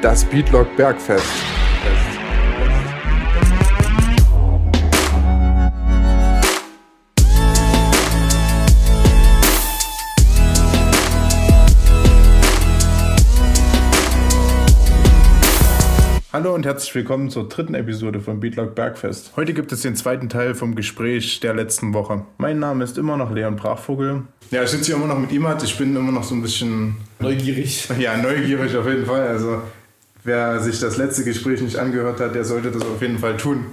Das Beatlock Bergfest. Hallo und herzlich willkommen zur dritten Episode von Beatlock Bergfest. Heute gibt es den zweiten Teil vom Gespräch der letzten Woche. Mein Name ist immer noch Leon Brachvogel. Ja, ich sitze hier immer noch mit Imad. Ich bin immer noch so ein bisschen neugierig. Ja, neugierig auf jeden Fall. Also wer sich das letzte Gespräch nicht angehört hat, der sollte das auf jeden Fall tun.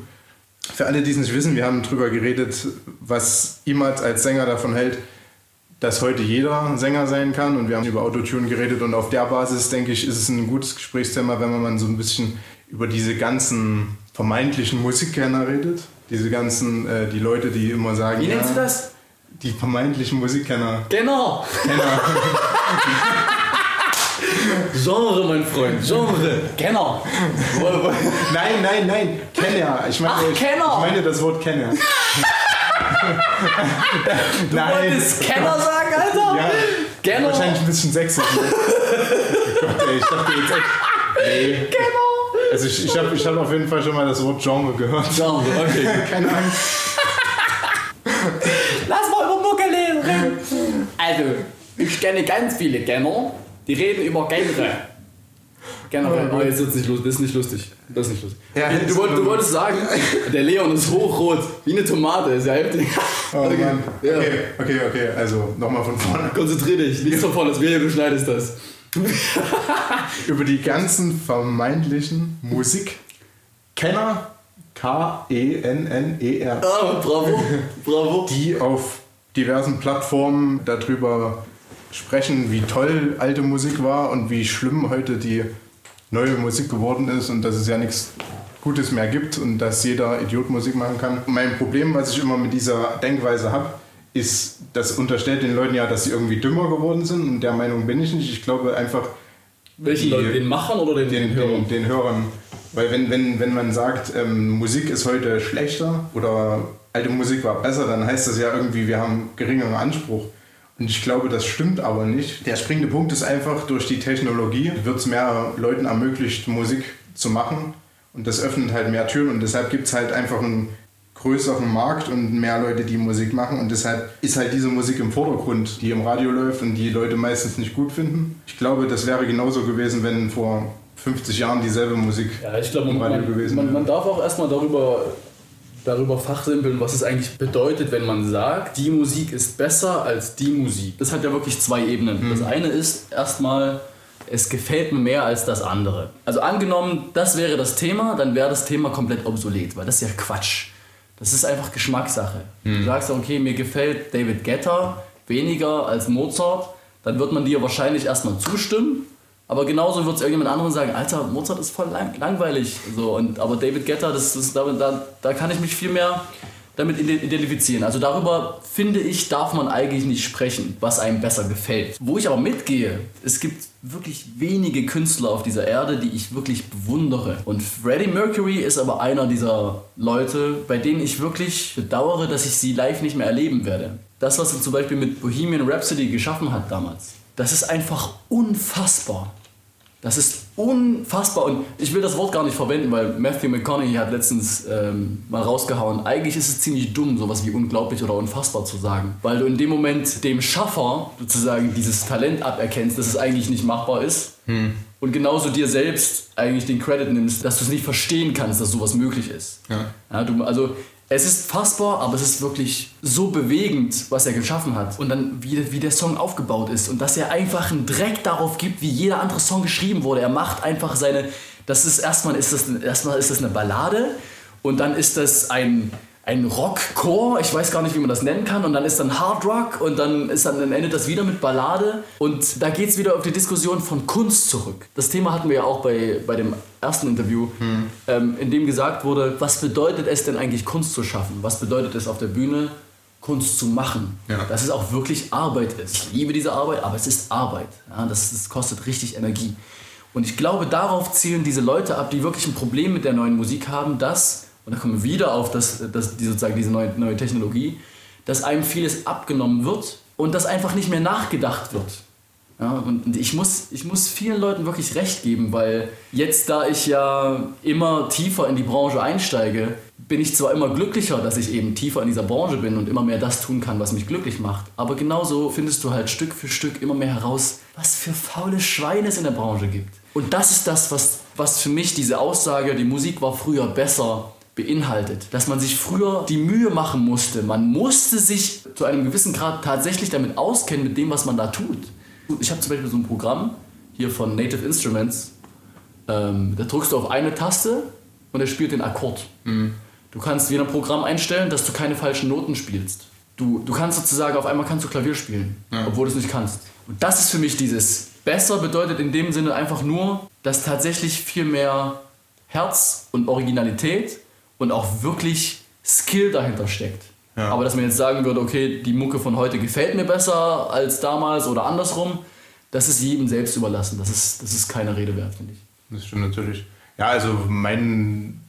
Für alle, die es nicht wissen, wir haben darüber geredet, was Imad als Sänger davon hält, dass heute jeder Sänger sein kann und wir haben über Autotune geredet und auf der Basis, denke ich, ist es ein gutes Gesprächsthema, wenn man so ein bisschen über diese ganzen vermeintlichen Musikkenner redet. Diese ganzen, äh, die Leute, die immer sagen. Wie ja, nennst du das? Die vermeintlichen Musikkenner. Genau. Kenner. Genre, mein Freund, Genre. Kenner. nein, nein, nein. Kenner. Ich meine, Ach, ich, Kenner. ich meine das Wort Kenner. du nein. wolltest Kenner sagen, Alter? Ja. Kenner. Wahrscheinlich ein bisschen sexy. Gott, ey, ich dachte jetzt echt. Nee. Kenner. Also ich, ich habe ich hab auf jeden Fall schon mal das Wort Genre gehört. Genre, okay. Keine Angst. Lass mal über Mucke reden. Also, ich kenne ganz viele Kenner, die reden über Genre. Generell. Oh, jetzt wird's nicht lustig. Das ist nicht lustig. Das ist nicht lustig. Ja, du, wollt, du, wolltest sagen, der Leon ist hochrot, wie eine Tomate. Ist ja heftig. Oh, okay. Mann. Ja. okay, okay, okay. Also nochmal von vorne. Konzentrier dich. Nicht so vorne, als wäre du schneidest das. über die ganzen vermeintlichen Musikkenner, K-E-N-N-E-R. Ah, bravo, bravo. Die auf diversen Plattformen darüber sprechen, wie toll alte Musik war und wie schlimm heute die neue Musik geworden ist und dass es ja nichts Gutes mehr gibt und dass jeder Idiot Musik machen kann. Mein Problem, was ich immer mit dieser Denkweise habe, ist, das unterstellt den Leuten ja, dass sie irgendwie dümmer geworden sind und der Meinung bin ich nicht. Ich glaube einfach. Welchen Leuten? Den Machern oder den, den, den Hörern? Den, den Hörern. Weil wenn, wenn, wenn man sagt, ähm, Musik ist heute schlechter oder alte Musik war besser, dann heißt das ja irgendwie, wir haben geringeren Anspruch. Und ich glaube, das stimmt aber nicht. Der springende Punkt ist einfach, durch die Technologie wird es mehr Leuten ermöglicht, Musik zu machen. Und das öffnet halt mehr Türen und deshalb gibt es halt einfach einen größeren Markt und mehr Leute, die Musik machen. Und deshalb ist halt diese Musik im Vordergrund, die im Radio läuft und die Leute meistens nicht gut finden. Ich glaube, das wäre genauso gewesen, wenn vor 50 Jahren dieselbe Musik ja, ich glaube, im Radio man, gewesen wäre. Man, man darf auch erstmal darüber darüber fachsimpeln, was es eigentlich bedeutet, wenn man sagt, die Musik ist besser als die Musik. Das hat ja wirklich zwei Ebenen. Mhm. Das eine ist erstmal, es gefällt mir mehr als das andere. Also angenommen, das wäre das Thema, dann wäre das Thema komplett obsolet, weil das ist ja Quatsch. Das ist einfach Geschmackssache. Mhm. Du sagst, okay, mir gefällt David Guetta weniger als Mozart, dann wird man dir wahrscheinlich erstmal zustimmen aber genauso wird es irgendjemand anderen sagen, Alter, Mozart ist voll lang, langweilig. So, und, aber David Guetta, das, da, da, da kann ich mich viel mehr damit identifizieren. Also darüber, finde ich, darf man eigentlich nicht sprechen, was einem besser gefällt. Wo ich aber mitgehe, es gibt wirklich wenige Künstler auf dieser Erde, die ich wirklich bewundere. Und Freddie Mercury ist aber einer dieser Leute, bei denen ich wirklich bedauere, dass ich sie live nicht mehr erleben werde. Das, was er zum Beispiel mit Bohemian Rhapsody geschaffen hat damals das ist einfach unfassbar. Das ist unfassbar und ich will das Wort gar nicht verwenden, weil Matthew McConaughey hat letztens ähm, mal rausgehauen. Eigentlich ist es ziemlich dumm, sowas wie unglaublich oder unfassbar zu sagen, weil du in dem Moment dem Schaffer sozusagen dieses Talent aberkennst, dass es eigentlich nicht machbar ist. Hm. Und genauso dir selbst eigentlich den Credit nimmst, dass du es nicht verstehen kannst, dass sowas möglich ist. Ja. ja du, also es ist fassbar, aber es ist wirklich so bewegend, was er geschaffen hat. Und dann, wie, wie der Song aufgebaut ist. Und dass er einfach einen Dreck darauf gibt, wie jeder andere Song geschrieben wurde. Er macht einfach seine. Das ist erstmal ist das, erstmal ist das eine Ballade und dann ist das ein, ein Rockcore, ich weiß gar nicht, wie man das nennen kann, und dann ist dann Hard Rock und dann ist dann, dann endet das wieder mit Ballade und da geht es wieder auf die Diskussion von Kunst zurück. Das Thema hatten wir ja auch bei, bei dem ersten Interview, hm. ähm, in dem gesagt wurde, was bedeutet es denn eigentlich Kunst zu schaffen? Was bedeutet es auf der Bühne Kunst zu machen? Ja. Dass es auch wirklich Arbeit ist. Ich liebe diese Arbeit, aber es ist Arbeit. Ja, das, das kostet richtig Energie. Und ich glaube, darauf zielen diese Leute ab, die wirklich ein Problem mit der neuen Musik haben, dass und da kommen wir wieder auf das, das, die, sozusagen diese neue, neue Technologie, dass einem vieles abgenommen wird und dass einfach nicht mehr nachgedacht wird. Ja, und ich muss, ich muss vielen Leuten wirklich recht geben, weil jetzt, da ich ja immer tiefer in die Branche einsteige, bin ich zwar immer glücklicher, dass ich eben tiefer in dieser Branche bin und immer mehr das tun kann, was mich glücklich macht, aber genauso findest du halt Stück für Stück immer mehr heraus, was für faule Schweine es in der Branche gibt. Und das ist das, was, was für mich diese Aussage, die Musik war früher besser, beinhaltet. Dass man sich früher die Mühe machen musste. Man musste sich zu einem gewissen Grad tatsächlich damit auskennen, mit dem, was man da tut. Ich habe zum Beispiel so ein Programm hier von Native Instruments. Ähm, da drückst du auf eine Taste und er spielt den Akkord. Mhm. Du kannst wie ein Programm einstellen, dass du keine falschen Noten spielst. Du, du kannst sozusagen auf einmal kannst du Klavier spielen, ja. obwohl du es nicht kannst. Und das ist für mich dieses besser bedeutet in dem Sinne einfach nur, dass tatsächlich viel mehr Herz und Originalität und auch wirklich Skill dahinter steckt. Ja. Aber dass man jetzt sagen würde, okay, die Mucke von heute gefällt mir besser als damals oder andersrum, das ist jedem selbst überlassen. Das ist, das ist keine Rede wert, finde ich. Das stimmt natürlich. Ja, also mein,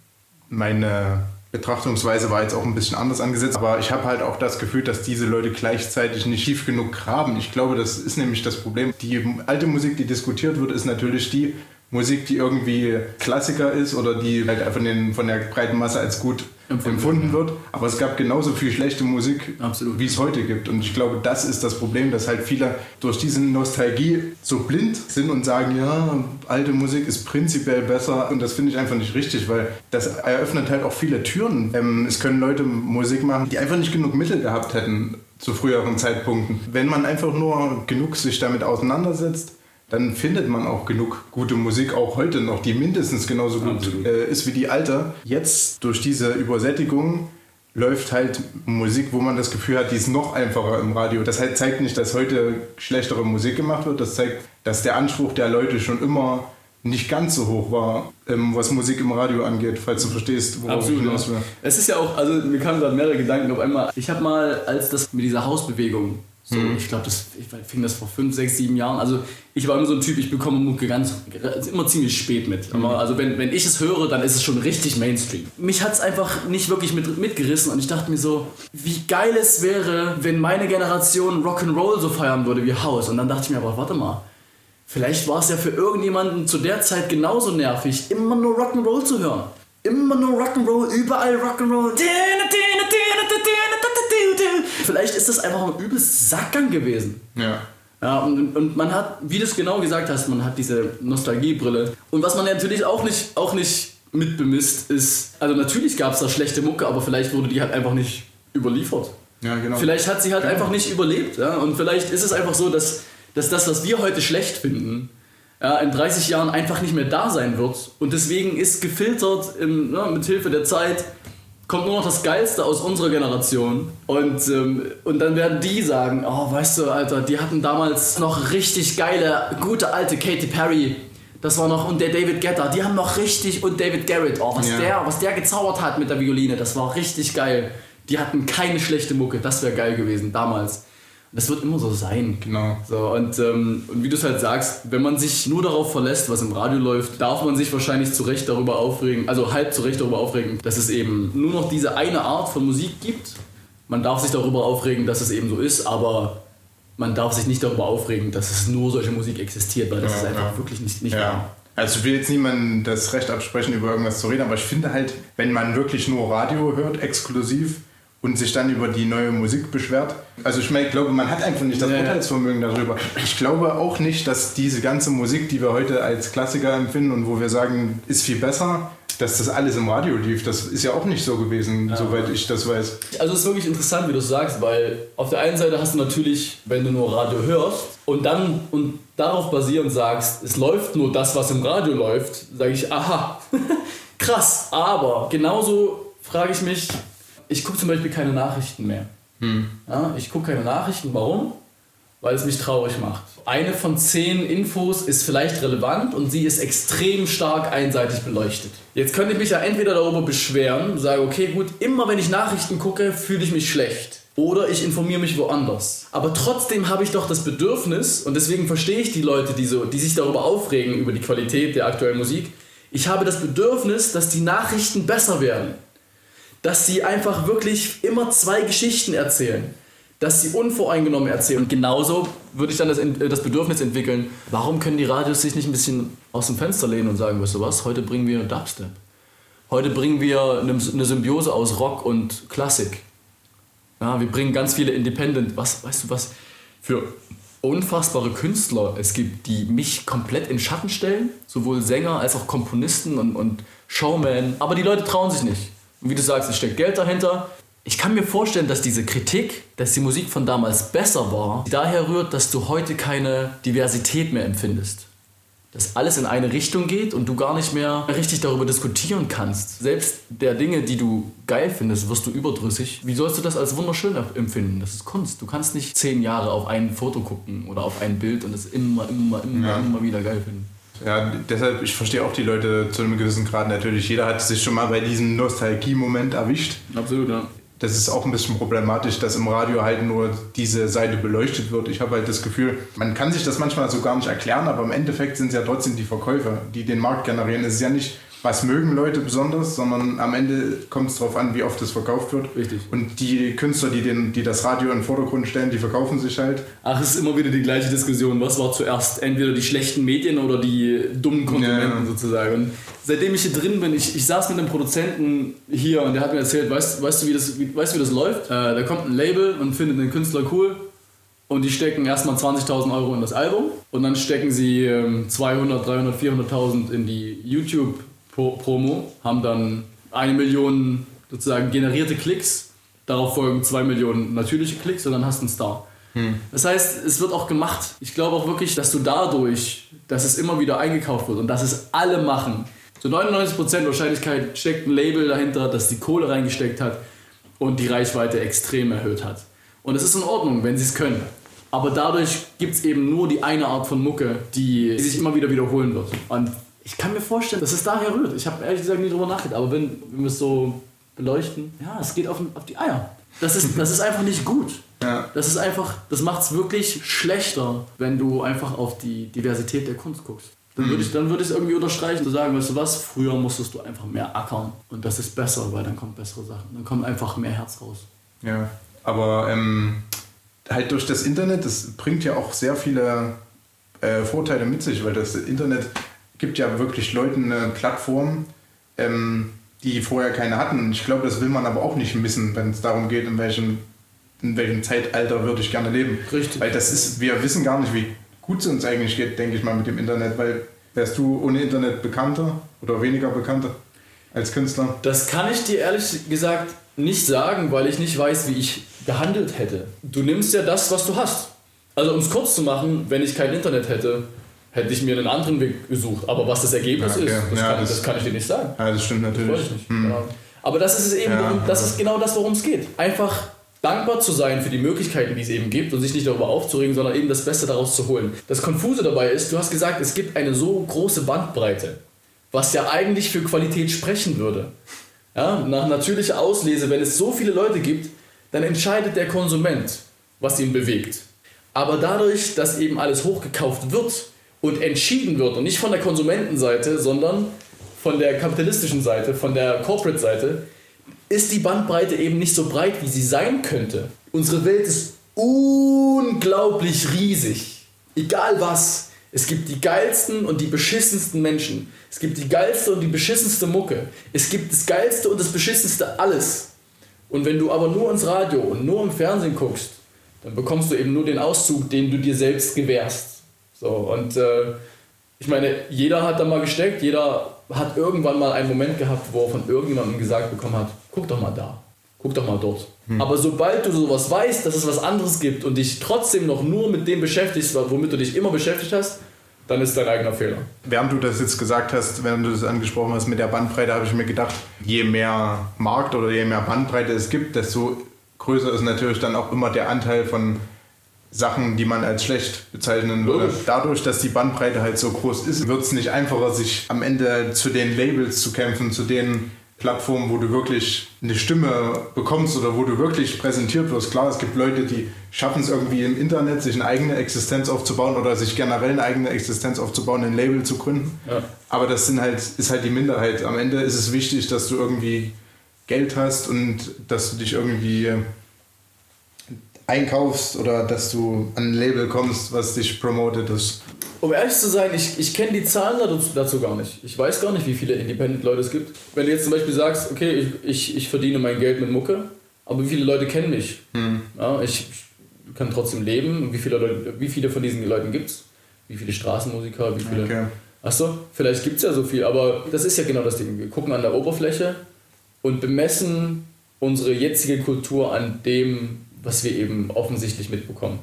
meine Betrachtungsweise war jetzt auch ein bisschen anders angesetzt, aber ich habe halt auch das Gefühl, dass diese Leute gleichzeitig nicht tief genug graben. Ich glaube, das ist nämlich das Problem. Die alte Musik, die diskutiert wird, ist natürlich die, Musik, die irgendwie Klassiker ist oder die halt von, den, von der breiten Masse als gut empfunden, empfunden wird. Aber es gab genauso viel schlechte Musik, Absolut. wie es heute gibt. Und ich glaube, das ist das Problem, dass halt viele durch diese Nostalgie so blind sind und sagen, ja, alte Musik ist prinzipiell besser. Und das finde ich einfach nicht richtig, weil das eröffnet halt auch viele Türen. Ähm, es können Leute Musik machen, die einfach nicht genug Mittel gehabt hätten zu früheren Zeitpunkten. Wenn man einfach nur genug sich damit auseinandersetzt, dann findet man auch genug gute Musik, auch heute noch, die mindestens genauso gut äh, ist wie die alte. Jetzt durch diese Übersättigung läuft halt Musik, wo man das Gefühl hat, die ist noch einfacher im Radio. Das halt zeigt nicht, dass heute schlechtere Musik gemacht wird, das zeigt, dass der Anspruch der Leute schon immer nicht ganz so hoch war, ähm, was Musik im Radio angeht, falls du verstehst, worauf Absolut, ich hinaus will. Es ist ja auch, also mir kamen gerade mehrere Gedanken auf einmal. Ich habe mal, als das mit dieser Hausbewegung so, mhm. Ich glaube, das ich fing das vor fünf, sechs, sieben Jahren. Also ich war immer so ein Typ, ich bekomme Mucke ganz immer ziemlich spät mit. Mhm. Also wenn, wenn ich es höre, dann ist es schon richtig Mainstream. Mich hat es einfach nicht wirklich mit, mitgerissen und ich dachte mir so, wie geil es wäre, wenn meine Generation Rock'n'Roll so feiern würde wie House. Und dann dachte ich mir aber, warte mal, vielleicht war es ja für irgendjemanden zu der Zeit genauso nervig, immer nur Rock'n'Roll zu hören. Immer nur Rock'n'Roll, überall Rock'n'Roll. Vielleicht ist das einfach ein übelst Sackgang gewesen. Ja. Ja, und, und man hat, wie du es genau gesagt hast, man hat diese Nostalgiebrille. Und was man natürlich auch nicht, auch nicht mitbemisst, ist, also natürlich gab es da schlechte Mucke, aber vielleicht wurde die halt einfach nicht überliefert. Ja, genau. Vielleicht hat sie halt genau. einfach nicht überlebt. Ja? Und vielleicht ist es einfach so, dass, dass das, was wir heute schlecht finden, ja, in 30 Jahren einfach nicht mehr da sein wird. Und deswegen ist gefiltert im, ne, mit Hilfe der Zeit kommt nur noch das Geilste aus unserer Generation. Und, ähm, und dann werden die sagen, oh, weißt du, Alter, die hatten damals noch richtig geile, gute alte Katy Perry. Das war noch, und der David Guetta, die haben noch richtig, und David Garrett, oh, was, ja. der, was der gezaubert hat mit der Violine, das war richtig geil. Die hatten keine schlechte Mucke, das wäre geil gewesen damals. Das wird immer so sein. Genau. So, und, ähm, und wie du es halt sagst, wenn man sich nur darauf verlässt, was im Radio läuft, darf man sich wahrscheinlich zu Recht darüber aufregen, also halb zu Recht darüber aufregen, dass es eben nur noch diese eine Art von Musik gibt. Man darf sich darüber aufregen, dass es eben so ist, aber man darf sich nicht darüber aufregen, dass es nur solche Musik existiert, weil das ja, ist einfach ja. wirklich nicht, nicht ja. wahr. Also ich will jetzt niemandem das Recht absprechen, über irgendwas zu reden, aber ich finde halt, wenn man wirklich nur Radio hört, exklusiv, und sich dann über die neue Musik beschwert. Also ich, meine, ich glaube, man hat einfach nicht das ja, Urteilsvermögen darüber. Ich glaube auch nicht, dass diese ganze Musik, die wir heute als Klassiker empfinden und wo wir sagen, ist viel besser, dass das alles im Radio lief. Das ist ja auch nicht so gewesen, ja. soweit ich das weiß. Also es ist wirklich interessant, wie du sagst, weil auf der einen Seite hast du natürlich, wenn du nur Radio hörst und dann und darauf basierend sagst, es läuft nur das, was im Radio läuft, sage ich, aha, krass. Aber genauso frage ich mich, ich gucke zum Beispiel keine Nachrichten mehr. Hm. Ja, ich gucke keine Nachrichten. Warum? Weil es mich traurig macht. Eine von zehn Infos ist vielleicht relevant und sie ist extrem stark einseitig beleuchtet. Jetzt könnte ich mich ja entweder darüber beschweren, sage, okay, gut, immer wenn ich Nachrichten gucke, fühle ich mich schlecht. Oder ich informiere mich woanders. Aber trotzdem habe ich doch das Bedürfnis, und deswegen verstehe ich die Leute, die, so, die sich darüber aufregen, über die Qualität der aktuellen Musik, ich habe das Bedürfnis, dass die Nachrichten besser werden dass sie einfach wirklich immer zwei Geschichten erzählen. dass sie unvoreingenommen erzählen. Und genauso würde ich dann das, das Bedürfnis entwickeln, warum können die Radios sich nicht ein bisschen aus dem Fenster lehnen und sagen, weißt du was, heute bringen wir Dubstep. Heute bringen wir eine, eine Symbiose aus Rock und Klassik. Ja, wir bringen ganz viele Independent, was, weißt du was, für unfassbare Künstler es gibt, die mich komplett in Schatten stellen, sowohl Sänger als auch Komponisten und, und Showman, aber die Leute trauen sich nicht. Und wie du sagst, es steckt Geld dahinter. Ich kann mir vorstellen, dass diese Kritik, dass die Musik von damals besser war, daher rührt, dass du heute keine Diversität mehr empfindest dass alles in eine Richtung geht und du gar nicht mehr richtig darüber diskutieren kannst. Selbst der Dinge, die du geil findest, wirst du überdrüssig. Wie sollst du das als wunderschön empfinden? Das ist Kunst. Du kannst nicht zehn Jahre auf ein Foto gucken oder auf ein Bild und es immer, immer, immer, ja. immer wieder geil finden. Ja, deshalb, ich verstehe auch die Leute zu einem gewissen Grad natürlich. Jeder hat sich schon mal bei diesem Nostalgie-Moment erwischt. Absolut, ja das ist auch ein bisschen problematisch, dass im Radio halt nur diese Seite beleuchtet wird. Ich habe halt das Gefühl, man kann sich das manchmal so gar nicht erklären, aber im Endeffekt sind es ja trotzdem die Verkäufer, die den Markt generieren. Es ist ja nicht was mögen Leute besonders, sondern am Ende kommt es darauf an, wie oft es verkauft wird. Richtig. Und die Künstler, die, den, die das Radio in den Vordergrund stellen, die verkaufen sich halt. Ach, es ist immer wieder die gleiche Diskussion. Was war zuerst? Entweder die schlechten Medien oder die dummen Konsumenten ja. sozusagen. Und seitdem ich hier drin bin, ich, ich saß mit einem Produzenten hier und der hat mir erzählt, weißt, weißt, du, wie das, wie, weißt du, wie das läuft? Äh, da kommt ein Label und findet den Künstler cool und die stecken erstmal 20.000 Euro in das Album und dann stecken sie ähm, 200, 300, 400.000 in die YouTube Promo, haben dann eine Million sozusagen generierte Klicks, darauf folgen zwei Millionen natürliche Klicks und dann hast du einen Star. Hm. Das heißt, es wird auch gemacht. Ich glaube auch wirklich, dass du dadurch, dass es immer wieder eingekauft wird und dass es alle machen, zu 99% Wahrscheinlichkeit steckt ein Label dahinter, das die Kohle reingesteckt hat und die Reichweite extrem erhöht hat. Und es ist in Ordnung, wenn sie es können. Aber dadurch gibt es eben nur die eine Art von Mucke, die sich immer wieder wiederholen wird. Und ich kann mir vorstellen, dass es daher rührt. Ich habe ehrlich gesagt nie drüber nachgedacht, aber wenn, wir es so beleuchten, ja, es geht auf, auf die Eier. Das ist, das ist einfach nicht gut. Ja. Das ist einfach, das macht es wirklich schlechter, wenn du einfach auf die Diversität der Kunst guckst. Dann würde ich, dann würde ich es irgendwie unterstreichen, zu sagen, weißt du was, früher musstest du einfach mehr ackern und das ist besser, weil dann kommen bessere Sachen. Dann kommt einfach mehr Herz raus. Ja, aber ähm, halt durch das Internet, das bringt ja auch sehr viele äh, Vorteile mit sich, weil das Internet gibt ja wirklich Leuten eine Plattform, ähm, die vorher keine hatten. Ich glaube, das will man aber auch nicht missen, wenn es darum geht, in welchem, in welchem Zeitalter würde ich gerne leben. Richtig. Weil das ist, wir wissen gar nicht, wie gut es uns eigentlich geht, denke ich mal, mit dem Internet, weil wärst du ohne Internet bekannter oder weniger bekannter als Künstler? Das kann ich dir ehrlich gesagt nicht sagen, weil ich nicht weiß, wie ich gehandelt hätte. Du nimmst ja das, was du hast. Also um es kurz zu machen, wenn ich kein Internet hätte, hätte ich mir einen anderen Weg gesucht. Aber was das Ergebnis ja, okay. ist, das, ja, kann, das, das, kann, ich dir nicht sagen. Ja, das stimmt natürlich. Das hm. genau. Aber das ist es eben, ja, das ist genau das, worum es geht. Einfach dankbar zu sein für die Möglichkeiten, die es eben gibt und sich nicht darüber aufzuregen, sondern eben das Beste daraus zu holen. Das Konfuse dabei ist, du hast gesagt, es gibt eine so große Bandbreite, was ja eigentlich für Qualität sprechen würde. Ja, nach natürlicher Auslese, wenn es so viele Leute gibt, dann entscheidet der Konsument, was ihn bewegt. Aber dadurch, dass eben alles hochgekauft wird, und entschieden wird und nicht von der Konsumentenseite, sondern von der kapitalistischen Seite, von der Corporate-Seite, ist die Bandbreite eben nicht so breit, wie sie sein könnte. Unsere Welt ist unglaublich riesig. Egal was. Es gibt die geilsten und die beschissensten Menschen. Es gibt die geilste und die beschissenste Mucke. Es gibt das geilste und das beschissenste alles. Und wenn du aber nur ins Radio und nur im Fernsehen guckst, dann bekommst du eben nur den Auszug, den du dir selbst gewährst. So, und äh, ich meine, jeder hat da mal gesteckt, jeder hat irgendwann mal einen Moment gehabt, wo er von irgendjemandem gesagt bekommen hat, guck doch mal da, guck doch mal dort. Hm. Aber sobald du sowas weißt, dass es was anderes gibt und dich trotzdem noch nur mit dem beschäftigst, womit du dich immer beschäftigt hast, dann ist dein eigener Fehler. Während du das jetzt gesagt hast, während du das angesprochen hast mit der Bandbreite, habe ich mir gedacht, je mehr Markt oder je mehr Bandbreite es gibt, desto größer ist natürlich dann auch immer der Anteil von Sachen, die man als schlecht bezeichnen würde. Dadurch, dass die Bandbreite halt so groß ist, wird es nicht einfacher, sich am Ende zu den Labels zu kämpfen, zu den Plattformen, wo du wirklich eine Stimme bekommst oder wo du wirklich präsentiert wirst. Klar, es gibt Leute, die schaffen es irgendwie im Internet, sich eine eigene Existenz aufzubauen oder sich generell eine eigene Existenz aufzubauen, ein Label zu gründen. Ja. Aber das sind halt, ist halt die Minderheit. Am Ende ist es wichtig, dass du irgendwie Geld hast und dass du dich irgendwie einkaufst oder dass du an ein Label kommst, was dich promotet ist? Um ehrlich zu sein, ich, ich kenne die Zahlen dazu, dazu, gar nicht. Ich weiß gar nicht, wie viele Independent-Leute es gibt. Wenn du jetzt zum Beispiel sagst, okay, ich, ich, ich verdiene mein Geld mit Mucke, aber wie viele Leute kennen mich? Hm. Ja, ich kann trotzdem leben. Wie viele, Leute, wie viele von diesen Leuten gibt es? Wie viele Straßenmusiker? Wie viele? Okay. Achso, vielleicht gibt es ja so viel, aber das ist ja genau das Ding. Wir gucken an der Oberfläche und bemessen unsere jetzige Kultur an dem, was wir eben offensichtlich mitbekommen.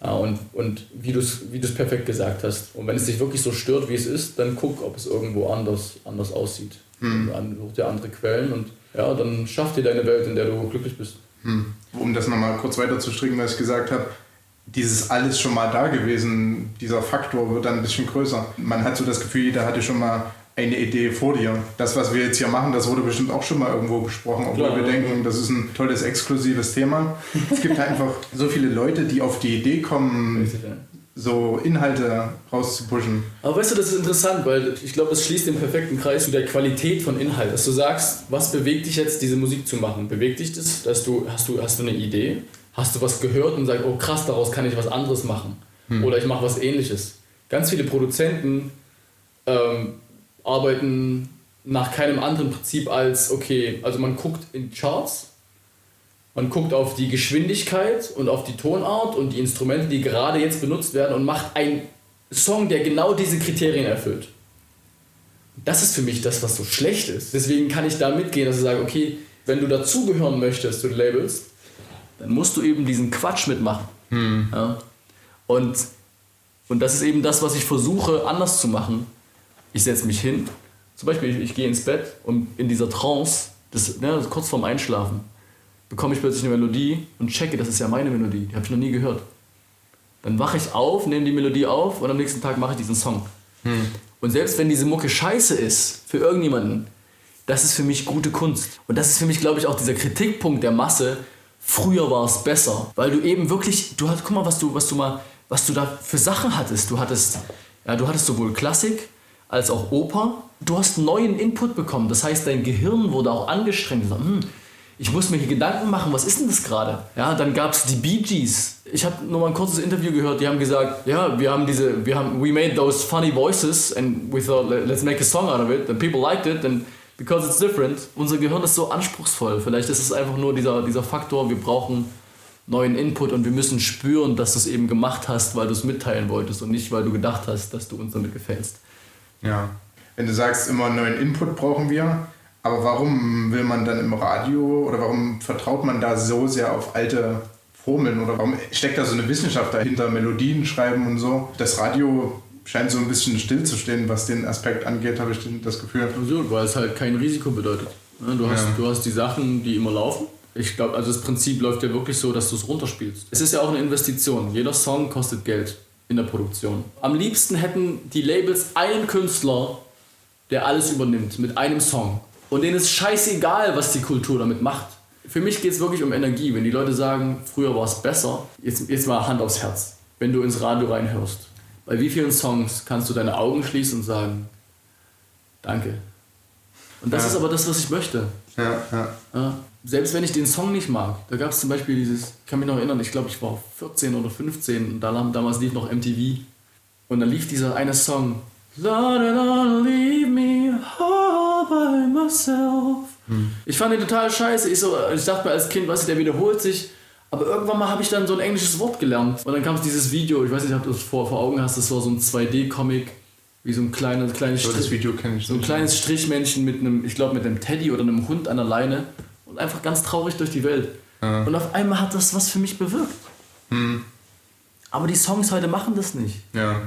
Und, und wie du es wie perfekt gesagt hast. Und wenn es dich wirklich so stört, wie es ist, dann guck, ob es irgendwo anders, anders aussieht. Hm. Such dir andere Quellen und ja, dann schaff dir deine Welt, in der du glücklich bist. Hm. Um das nochmal kurz weiter zu stricken, was ich gesagt habe, dieses alles schon mal da gewesen, dieser Faktor wird dann ein bisschen größer. Man hat so das Gefühl, jeder hatte schon mal eine Idee vor dir. Das, was wir jetzt hier machen, das wurde bestimmt auch schon mal irgendwo besprochen, obwohl Klar, wir ja. denken, das ist ein tolles, exklusives Thema. es gibt halt einfach so viele Leute, die auf die Idee kommen, so Inhalte rauszupushen. Aber weißt du, das ist interessant, weil ich glaube, das schließt den perfekten Kreis zu der Qualität von Inhalt. Dass du sagst, was bewegt dich jetzt, diese Musik zu machen? Bewegt dich das, dass du, hast du, hast du eine Idee? Hast du was gehört und sagst, oh krass, daraus kann ich was anderes machen? Hm. Oder ich mache was ähnliches. Ganz viele Produzenten ähm, arbeiten nach keinem anderen Prinzip als, okay, also man guckt in Charts, man guckt auf die Geschwindigkeit und auf die Tonart und die Instrumente, die gerade jetzt benutzt werden und macht einen Song, der genau diese Kriterien erfüllt. Das ist für mich das, was so schlecht ist. Deswegen kann ich da mitgehen, dass ich sage, okay, wenn du dazugehören möchtest zu den Labels, dann musst du eben diesen Quatsch mitmachen. Hm. Ja? Und, und das ist eben das, was ich versuche anders zu machen ich setze mich hin, zum Beispiel ich, ich gehe ins Bett und in dieser Trance, das, ne, kurz vorm Einschlafen, bekomme ich plötzlich eine Melodie und checke, das ist ja meine Melodie, die habe ich noch nie gehört. Dann wache ich auf, nehme die Melodie auf und am nächsten Tag mache ich diesen Song. Hm. Und selbst wenn diese Mucke scheiße ist für irgendjemanden, das ist für mich gute Kunst. Und das ist für mich, glaube ich, auch dieser Kritikpunkt der Masse. Früher war es besser, weil du eben wirklich, du hast, guck mal, was du, was du mal, was du da für Sachen hattest. Du hattest, ja, du hattest sowohl Klassik, als auch Oper. Du hast neuen Input bekommen. Das heißt, dein Gehirn wurde auch angestrengt. Hm, ich muss mir hier Gedanken machen, was ist denn das gerade? Ja, dann gab es die Bee Gees. Ich habe nur mal ein kurzes Interview gehört, die haben gesagt, ja, wir haben diese, wir haben, we made those funny voices and we thought, let's make a song out of it and people liked it and because it's different. Unser Gehirn ist so anspruchsvoll. Vielleicht ist es einfach nur dieser, dieser Faktor, wir brauchen neuen Input und wir müssen spüren, dass du es eben gemacht hast, weil du es mitteilen wolltest und nicht, weil du gedacht hast, dass du uns damit gefällst. Ja. Wenn du sagst, immer neuen Input brauchen wir, aber warum will man dann im Radio oder warum vertraut man da so sehr auf alte Formeln oder warum steckt da so eine Wissenschaft dahinter, Melodien schreiben und so? Das Radio scheint so ein bisschen stillzustehen, was den Aspekt angeht, habe ich das Gefühl. Absolut, weil es halt kein Risiko bedeutet. Du hast, ja. du hast die Sachen, die immer laufen. Ich glaube, also das Prinzip läuft ja wirklich so, dass du es runterspielst. Es ist ja auch eine Investition. Jeder Song kostet Geld in der Produktion. Am liebsten hätten die Labels einen Künstler, der alles übernimmt mit einem Song. Und denen ist scheißegal, was die Kultur damit macht. Für mich geht es wirklich um Energie. Wenn die Leute sagen, früher war es besser, jetzt, jetzt mal Hand aufs Herz, wenn du ins Radio reinhörst. Bei wie vielen Songs kannst du deine Augen schließen und sagen, danke. Und das ja. ist aber das, was ich möchte. Ja, ja. ja selbst wenn ich den Song nicht mag, da gab es zum Beispiel dieses, ich kann mich noch erinnern, ich glaube, ich war 14 oder 15 und da, damals lief noch MTV. Und dann lief dieser eine Song, leave me all by myself. Hm. Ich fand den total scheiße. Ich, so, ich dachte mir als Kind, was der wiederholt sich. Aber irgendwann mal habe ich dann so ein englisches Wort gelernt. Und dann kam es dieses Video, ich weiß nicht, ob du das vor, vor Augen hast, das war so ein 2D-Comic, wie so ein kleines, kleines Strich, So ein kleines Strichmännchen mit einem, ich glaube, mit einem Teddy oder einem Hund an der Leine einfach ganz traurig durch die Welt. Ja. Und auf einmal hat das was für mich bewirkt. Hm. Aber die Songs heute machen das nicht. Ja.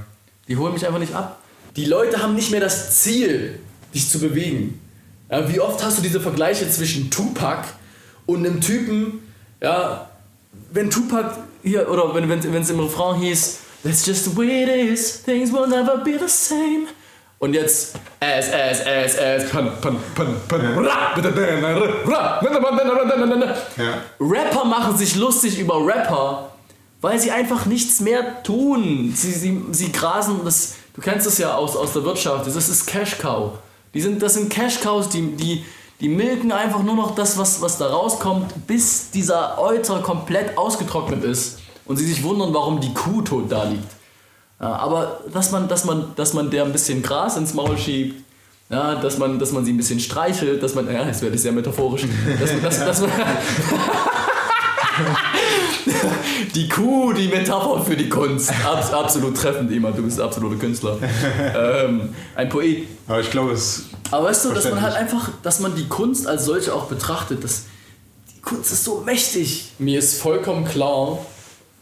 Die holen mich einfach nicht ab. Die Leute haben nicht mehr das Ziel, dich zu bewegen. Ja, wie oft hast du diese Vergleiche zwischen Tupac und einem Typen, ja, wenn Tupac hier, oder wenn es im Refrain hieß, That's just the way it is, things will never be the same. Und jetzt S, S, S, S, pan, pan, pan, pan, ja. Rapper machen sich lustig über Rapper, weil sie einfach nichts mehr tun. Sie, sie, sie grasen, das, du kennst das ja aus, aus der Wirtschaft, das ist Cash Cow. Die sind, das sind Cash Cows, die, die, Die milken einfach nur noch das, was, was da rauskommt, bis dieser Euter komplett ausgetrocknet ist und sie sich wundern, warum die Kuh tot da liegt. Ja, aber dass man, dass, man, dass man der ein bisschen Gras ins Maul schiebt, ja, dass, man, dass man sie ein bisschen streichelt, dass man, ja, jetzt werde ich sehr metaphorisch, dass man, dass, dass man die Kuh, die Metapher für die Kunst. Abs absolut treffend, Ima, du bist ein absoluter Künstler. Ähm, ein Poet. Aber ich glaube, es. Aber weißt du, dass man halt einfach, dass man die Kunst als solche auch betrachtet, dass die Kunst ist so mächtig. Mir ist vollkommen klar,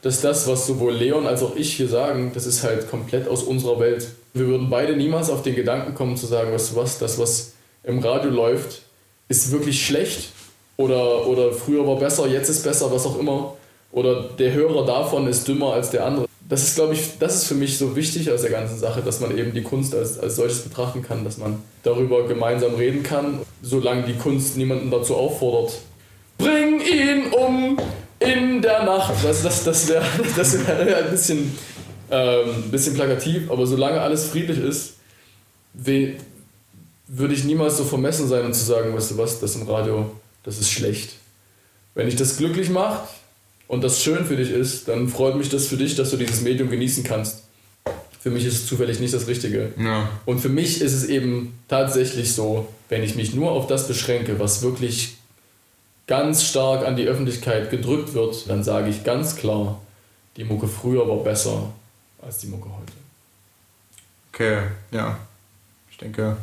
dass das, was sowohl Leon als auch ich hier sagen, das ist halt komplett aus unserer Welt. Wir würden beide niemals auf den Gedanken kommen zu sagen, weißt du was, das, was im Radio läuft, ist wirklich schlecht oder, oder früher war besser, jetzt ist besser, was auch immer. Oder der Hörer davon ist dümmer als der andere. Das ist, glaube ich, das ist für mich so wichtig aus der ganzen Sache, dass man eben die Kunst als, als solches betrachten kann, dass man darüber gemeinsam reden kann, solange die Kunst niemanden dazu auffordert. Bring ihn um! In der Nacht. Das, das, das wäre das wär ein bisschen, ähm, bisschen plakativ, aber solange alles friedlich ist, würde ich niemals so vermessen sein und zu sagen, weißt du was, das im Radio, das ist schlecht. Wenn dich das glücklich macht und das schön für dich ist, dann freut mich das für dich, dass du dieses Medium genießen kannst. Für mich ist es zufällig nicht das Richtige. Ja. Und für mich ist es eben tatsächlich so, wenn ich mich nur auf das beschränke, was wirklich ganz stark an die Öffentlichkeit gedrückt wird, dann sage ich ganz klar, die Mucke früher war besser als die Mucke heute. Okay, ja. Ich denke,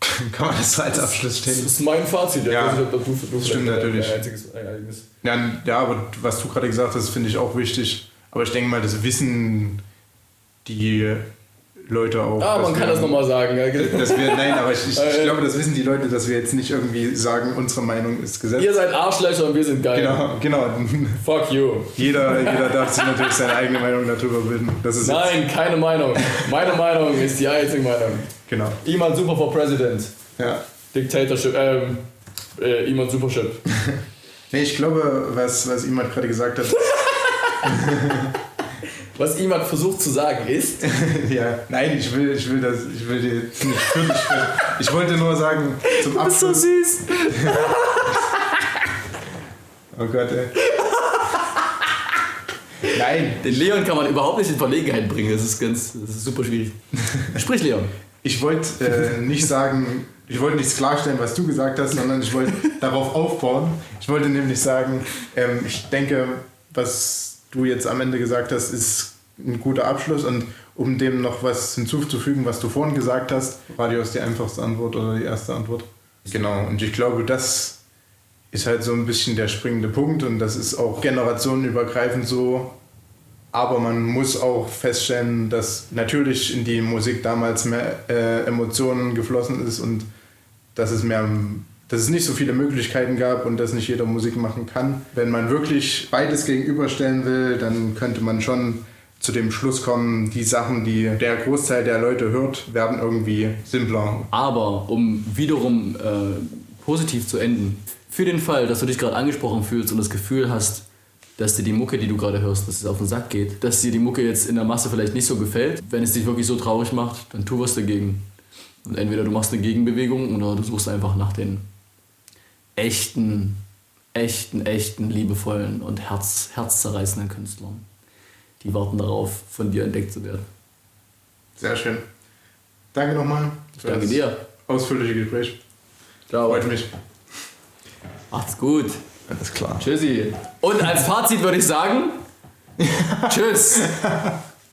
kann man das so als Abschluss stellen? Das ist mein Fazit. Ja, nicht, du, du stimmt natürlich. Ja, ja, aber was du gerade gesagt hast, finde ich auch wichtig. Aber ich denke mal, das Wissen, die Leute auch. Ah, man kann das nochmal sagen. Ja. Dass wir, nein, aber ich, ich, ich, glaube, das wissen die Leute, dass wir jetzt nicht irgendwie sagen, unsere Meinung ist gesetzt. Ihr seid Arschlöcher und wir sind geil. Genau, genau. Fuck you. Jeder, jeder darf sich natürlich seine eigene Meinung darüber bilden. Nein, keine Meinung. Meine Meinung ist die einzige Meinung. Genau. Iman Super for President. Ja. Dictatorship, ähm, äh, Iman Supership. nee, ich glaube, was, was Iman gerade gesagt hat. was jemand versucht zu sagen ist. ja, nein, ich will, ich will das, ich will dir nicht völlig Ich wollte nur sagen, zum Abschluss. Du bist so süß. oh Gott, ey. Nein. Den Leon kann man überhaupt nicht in Verlegenheit bringen. Das ist ganz, das ist super schwierig. Sprich, Leon. Ich wollte äh, nicht sagen, ich wollte nichts klarstellen, was du gesagt hast, sondern ich wollte darauf aufbauen. Ich wollte nämlich sagen, ähm, ich denke, was du jetzt am Ende gesagt hast, ist ein guter Abschluss. Und um dem noch was hinzuzufügen, was du vorhin gesagt hast, Radio ist die einfachste Antwort oder die erste Antwort. Genau, und ich glaube, das ist halt so ein bisschen der springende Punkt und das ist auch generationenübergreifend so. Aber man muss auch feststellen, dass natürlich in die Musik damals mehr äh, Emotionen geflossen ist und dass es mehr dass es nicht so viele Möglichkeiten gab und dass nicht jeder Musik machen kann. Wenn man wirklich beides gegenüberstellen will, dann könnte man schon zu dem Schluss kommen, die Sachen, die der Großteil der Leute hört, werden irgendwie simpler. Aber um wiederum äh, positiv zu enden, für den Fall, dass du dich gerade angesprochen fühlst und das Gefühl hast, dass dir die Mucke, die du gerade hörst, dass es auf den Sack geht, dass dir die Mucke jetzt in der Masse vielleicht nicht so gefällt, wenn es dich wirklich so traurig macht, dann tu was dagegen. Und entweder du machst eine Gegenbewegung oder du suchst einfach nach den echten, echten, echten, liebevollen und herz, herzzerreißenden Künstlern. Die warten darauf, von dir entdeckt zu werden. Sehr schön. Danke nochmal. Danke dir. Ausführliche Gespräch. Ciao. Freut mich. Macht's gut. Alles klar. Tschüssi. Und als Fazit würde ich sagen, tschüss.